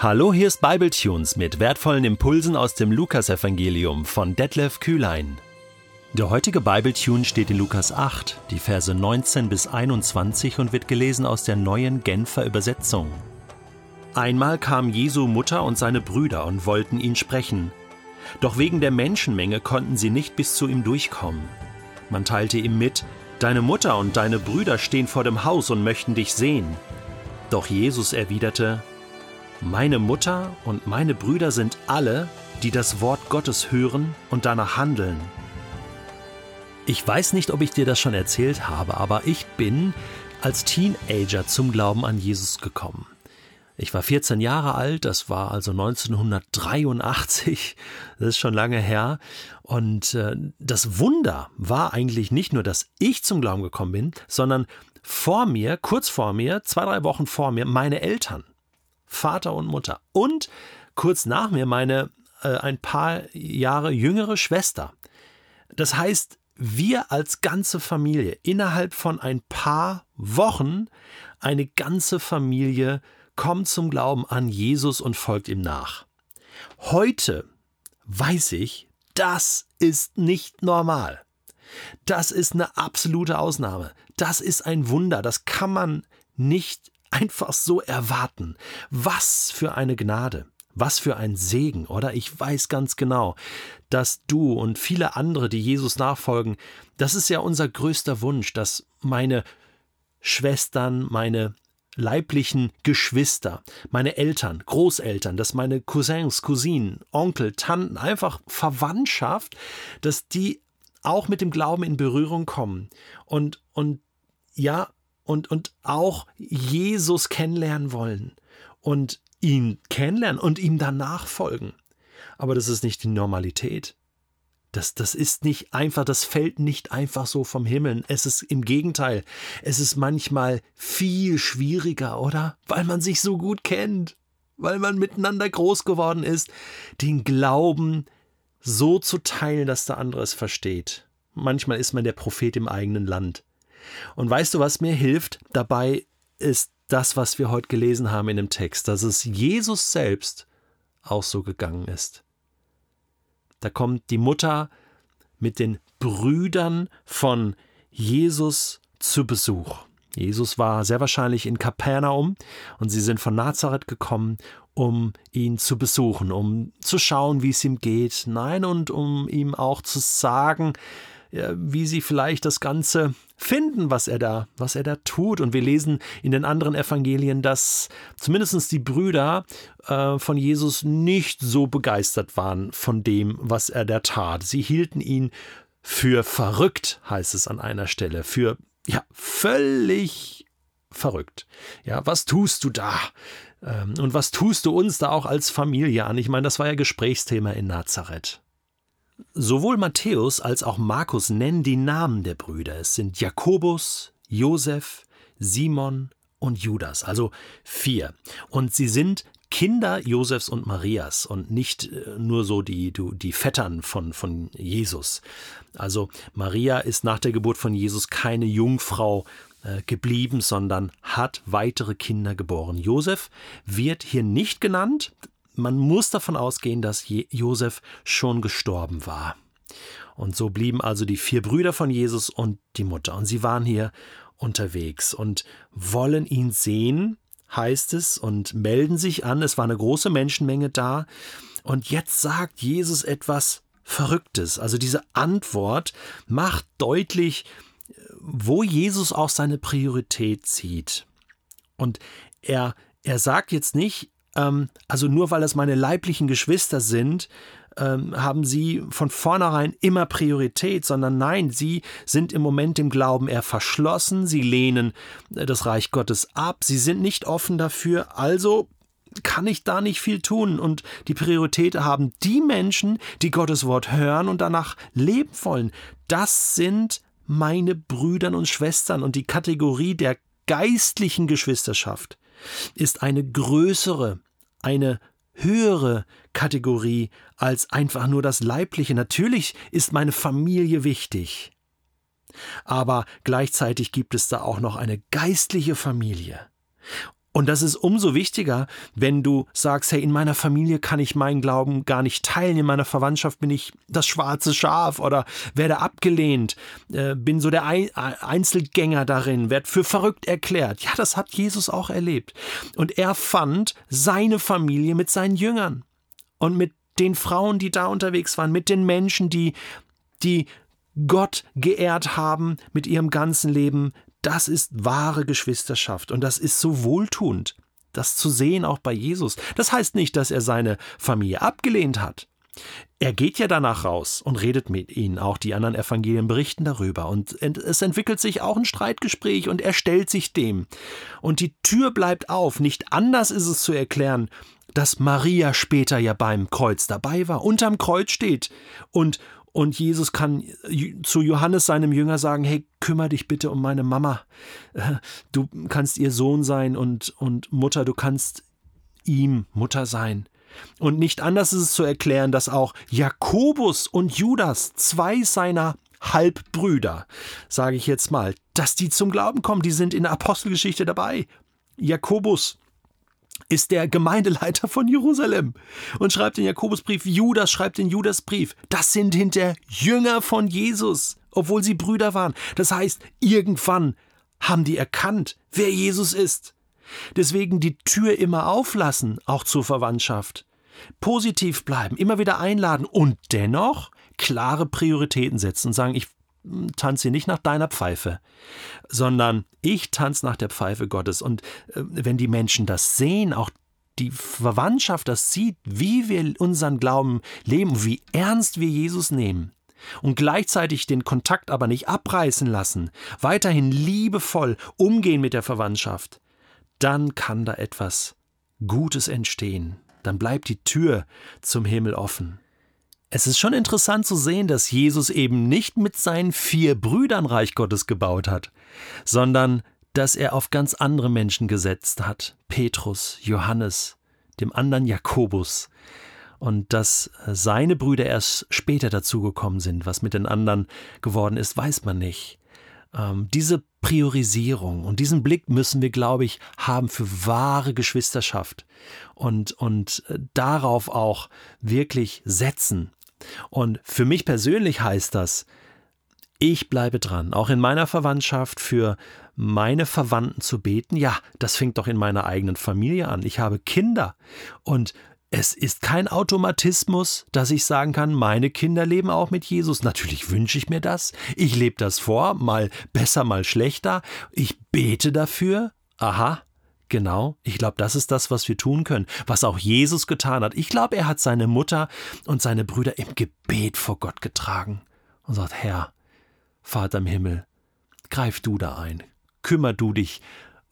Hallo, hier ist Bibletunes mit wertvollen Impulsen aus dem Lukasevangelium von Detlef Kühlein. Der heutige Bibletune steht in Lukas 8, die Verse 19 bis 21 und wird gelesen aus der neuen Genfer Übersetzung. Einmal kamen Jesu Mutter und seine Brüder und wollten ihn sprechen. Doch wegen der Menschenmenge konnten sie nicht bis zu ihm durchkommen. Man teilte ihm mit, Deine Mutter und deine Brüder stehen vor dem Haus und möchten dich sehen. Doch Jesus erwiderte, meine Mutter und meine Brüder sind alle, die das Wort Gottes hören und danach handeln. Ich weiß nicht, ob ich dir das schon erzählt habe, aber ich bin als Teenager zum Glauben an Jesus gekommen. Ich war 14 Jahre alt, das war also 1983, das ist schon lange her. Und äh, das Wunder war eigentlich nicht nur, dass ich zum Glauben gekommen bin, sondern vor mir, kurz vor mir, zwei, drei Wochen vor mir, meine Eltern. Vater und Mutter. Und kurz nach mir meine äh, ein paar Jahre jüngere Schwester. Das heißt, wir als ganze Familie innerhalb von ein paar Wochen, eine ganze Familie kommt zum Glauben an Jesus und folgt ihm nach. Heute weiß ich, das ist nicht normal. Das ist eine absolute Ausnahme. Das ist ein Wunder. Das kann man nicht einfach so erwarten. Was für eine Gnade. Was für ein Segen, oder? Ich weiß ganz genau, dass du und viele andere, die Jesus nachfolgen, das ist ja unser größter Wunsch, dass meine Schwestern, meine leiblichen Geschwister, meine Eltern, Großeltern, dass meine Cousins, Cousinen, Onkel, Tanten, einfach Verwandtschaft, dass die auch mit dem Glauben in Berührung kommen und, und ja, und, und auch Jesus kennenlernen wollen und ihn kennenlernen und ihm danach folgen. Aber das ist nicht die Normalität. Das, das ist nicht einfach, das fällt nicht einfach so vom Himmel. Es ist im Gegenteil, es ist manchmal viel schwieriger, oder? Weil man sich so gut kennt, weil man miteinander groß geworden ist, den Glauben so zu teilen, dass der andere es versteht. Manchmal ist man der Prophet im eigenen Land. Und weißt du, was mir hilft dabei, ist das, was wir heute gelesen haben in dem Text, dass es Jesus selbst auch so gegangen ist. Da kommt die Mutter mit den Brüdern von Jesus zu Besuch. Jesus war sehr wahrscheinlich in Kapernaum und sie sind von Nazareth gekommen, um ihn zu besuchen, um zu schauen, wie es ihm geht. Nein, und um ihm auch zu sagen, wie sie vielleicht das Ganze finden, was er da, was er da tut. Und wir lesen in den anderen Evangelien, dass zumindest die Brüder äh, von Jesus nicht so begeistert waren von dem, was er da tat. Sie hielten ihn für verrückt, heißt es an einer Stelle, für ja völlig verrückt. Ja, was tust du da? Ähm, und was tust du uns da auch als Familie an? Ich meine, das war ja Gesprächsthema in Nazareth. Sowohl Matthäus als auch Markus nennen die Namen der Brüder. Es sind Jakobus, Josef, Simon und Judas, also vier. Und sie sind Kinder Josefs und Marias und nicht äh, nur so die, die Vettern von, von Jesus. Also Maria ist nach der Geburt von Jesus keine Jungfrau äh, geblieben, sondern hat weitere Kinder geboren. Josef wird hier nicht genannt, man muss davon ausgehen, dass Josef schon gestorben war. Und so blieben also die vier Brüder von Jesus und die Mutter. Und sie waren hier unterwegs und wollen ihn sehen, heißt es, und melden sich an. Es war eine große Menschenmenge da. Und jetzt sagt Jesus etwas Verrücktes. Also diese Antwort macht deutlich, wo Jesus auch seine Priorität sieht. Und er, er sagt jetzt nicht, ähm, also nur weil es meine leiblichen Geschwister sind, ähm, haben sie von vornherein immer Priorität, sondern nein, sie sind im Moment im Glauben eher verschlossen, sie lehnen äh, das Reich Gottes ab, sie sind nicht offen dafür, also kann ich da nicht viel tun. Und die Priorität haben die Menschen, die Gottes Wort hören und danach leben wollen. Das sind meine Brüder und Schwestern und die Kategorie der geistlichen Geschwisterschaft ist eine größere eine höhere Kategorie als einfach nur das Leibliche. Natürlich ist meine Familie wichtig. Aber gleichzeitig gibt es da auch noch eine geistliche Familie. Und das ist umso wichtiger, wenn du sagst, hey, in meiner Familie kann ich meinen Glauben gar nicht teilen, in meiner Verwandtschaft bin ich das schwarze Schaf oder werde abgelehnt, äh, bin so der Einzelgänger darin, werde für verrückt erklärt. Ja, das hat Jesus auch erlebt. Und er fand seine Familie mit seinen Jüngern und mit den Frauen, die da unterwegs waren, mit den Menschen, die, die Gott geehrt haben mit ihrem ganzen Leben, das ist wahre Geschwisterschaft und das ist so wohltuend, das zu sehen auch bei Jesus. Das heißt nicht, dass er seine Familie abgelehnt hat. Er geht ja danach raus und redet mit ihnen. Auch die anderen Evangelien berichten darüber. Und es entwickelt sich auch ein Streitgespräch und er stellt sich dem. Und die Tür bleibt auf. Nicht anders ist es zu erklären, dass Maria später ja beim Kreuz dabei war, unterm Kreuz steht und, und Jesus kann zu Johannes, seinem Jünger, sagen: Hey, kümmere dich bitte um meine Mama. Du kannst ihr Sohn sein und, und Mutter, du kannst ihm Mutter sein. Und nicht anders ist es zu erklären, dass auch Jakobus und Judas, zwei seiner Halbbrüder, sage ich jetzt mal, dass die zum Glauben kommen, die sind in der Apostelgeschichte dabei. Jakobus ist der Gemeindeleiter von Jerusalem und schreibt den Jakobusbrief. Judas schreibt den Judasbrief. Das sind hinter Jünger von Jesus, obwohl sie Brüder waren. Das heißt, irgendwann haben die erkannt, wer Jesus ist. Deswegen die Tür immer auflassen, auch zur Verwandtschaft. Positiv bleiben, immer wieder einladen und dennoch klare Prioritäten setzen und sagen, ich tanze nicht nach deiner Pfeife, sondern ich tanze nach der Pfeife Gottes. Und äh, wenn die Menschen das sehen, auch die Verwandtschaft das sieht, wie wir unseren Glauben leben, wie ernst wir Jesus nehmen, und gleichzeitig den Kontakt aber nicht abreißen lassen, weiterhin liebevoll umgehen mit der Verwandtschaft, dann kann da etwas Gutes entstehen. Dann bleibt die Tür zum Himmel offen. Es ist schon interessant zu sehen, dass Jesus eben nicht mit seinen vier Brüdern Reich Gottes gebaut hat, sondern dass er auf ganz andere Menschen gesetzt hat. Petrus, Johannes, dem anderen Jakobus. Und dass seine Brüder erst später dazugekommen sind. Was mit den anderen geworden ist, weiß man nicht. Ähm, diese Priorisierung und diesen Blick müssen wir, glaube ich, haben für wahre Geschwisterschaft und, und äh, darauf auch wirklich setzen. Und für mich persönlich heißt das, ich bleibe dran, auch in meiner Verwandtschaft für meine Verwandten zu beten. Ja, das fängt doch in meiner eigenen Familie an. Ich habe Kinder und es ist kein Automatismus, dass ich sagen kann, meine Kinder leben auch mit Jesus. Natürlich wünsche ich mir das. Ich lebe das vor, mal besser, mal schlechter. Ich bete dafür. Aha, Genau, ich glaube, das ist das, was wir tun können, was auch Jesus getan hat. Ich glaube, er hat seine Mutter und seine Brüder im Gebet vor Gott getragen und sagt, Herr, Vater im Himmel, greif du da ein, kümmer du dich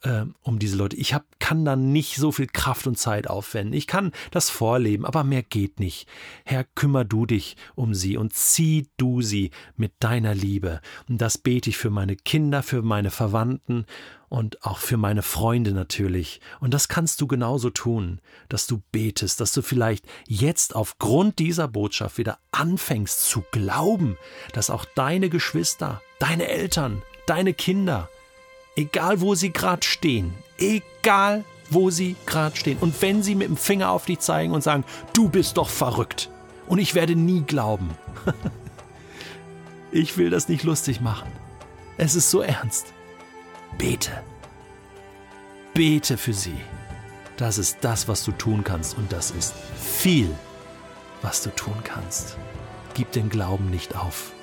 äh, um diese Leute. Ich hab, kann da nicht so viel Kraft und Zeit aufwenden. Ich kann das vorleben, aber mehr geht nicht. Herr, kümmer du dich um sie und zieh du sie mit deiner Liebe. Und das bete ich für meine Kinder, für meine Verwandten und auch für meine Freunde natürlich. Und das kannst du genauso tun, dass du betest, dass du vielleicht jetzt aufgrund dieser Botschaft wieder anfängst zu glauben, dass auch deine Geschwister, deine Eltern, deine Kinder, Egal wo sie gerade stehen. Egal wo sie gerade stehen. Und wenn sie mit dem Finger auf dich zeigen und sagen, du bist doch verrückt. Und ich werde nie glauben. ich will das nicht lustig machen. Es ist so ernst. Bete. Bete für sie. Das ist das, was du tun kannst. Und das ist viel, was du tun kannst. Gib den Glauben nicht auf.